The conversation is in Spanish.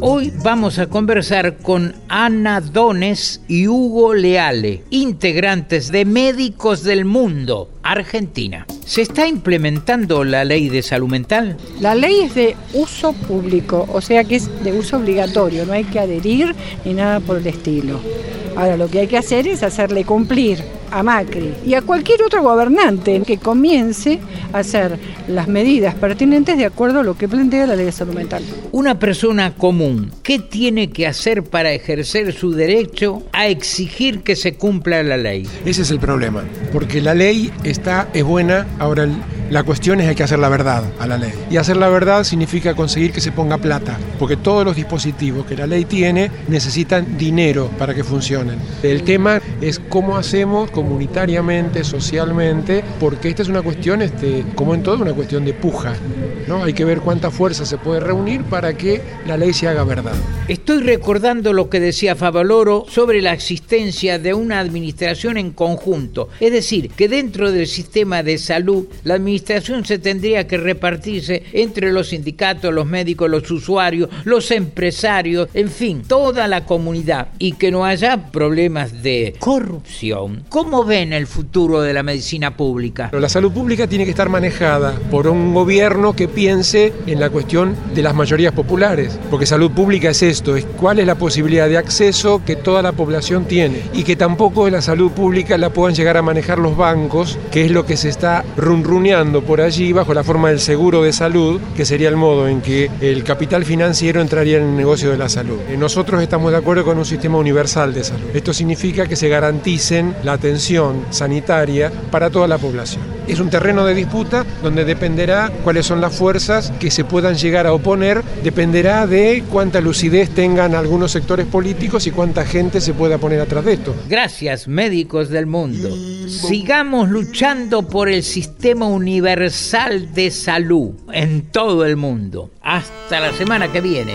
Hoy vamos a conversar con Ana Dones y Hugo Leale, integrantes de Médicos del Mundo, Argentina. ¿Se está implementando la ley de salud mental? La ley es de uso público, o sea que es de uso obligatorio, no hay que adherir ni nada por el estilo. Ahora lo que hay que hacer es hacerle cumplir a Macri y a cualquier otro gobernante que comience a hacer las medidas pertinentes de acuerdo a lo que plantea la ley de salud mental. Una persona común, ¿qué tiene que hacer para ejercer su derecho a exigir que se cumpla la ley? Ese es el problema, porque la ley está, es buena, ahora el- la cuestión es hay que hacer la verdad a la ley. Y hacer la verdad significa conseguir que se ponga plata, porque todos los dispositivos que la ley tiene necesitan dinero para que funcionen. El tema es cómo hacemos comunitariamente, socialmente, porque esta es una cuestión, este, como en todo, una cuestión de puja. ¿no? Hay que ver cuánta fuerza se puede reunir para que la ley se haga verdad. Estoy recordando lo que decía Favaloro sobre la existencia de una administración en conjunto. Es decir, que dentro del sistema de salud, la administración se tendría que repartirse entre los sindicatos, los médicos, los usuarios, los empresarios, en fin, toda la comunidad. Y que no haya problemas de corrupción. ¿Cómo ven el futuro de la medicina pública? La salud pública tiene que estar manejada por un gobierno que piense en la cuestión de las mayorías populares, porque salud pública es esto, cuál es la posibilidad de acceso que toda la población tiene y que tampoco la salud pública la puedan llegar a manejar los bancos, que es lo que se está runruneando por allí bajo la forma del seguro de salud, que sería el modo en que el capital financiero entraría en el negocio de la salud. Eh, Nosotros estamos de acuerdo con un sistema universal de salud. Esto significa que se garanticen la atención sanitaria para toda la población. Es un terreno de disputa donde dependerá cuáles son las fuerzas que se puedan llegar a oponer, dependerá de cuánta lucidez tengan algunos sectores políticos y cuánta gente se pueda poner atrás de esto. Gracias, médicos del mundo. Sigamos luchando por el sistema universal de salud en todo el mundo. Hasta la semana que viene.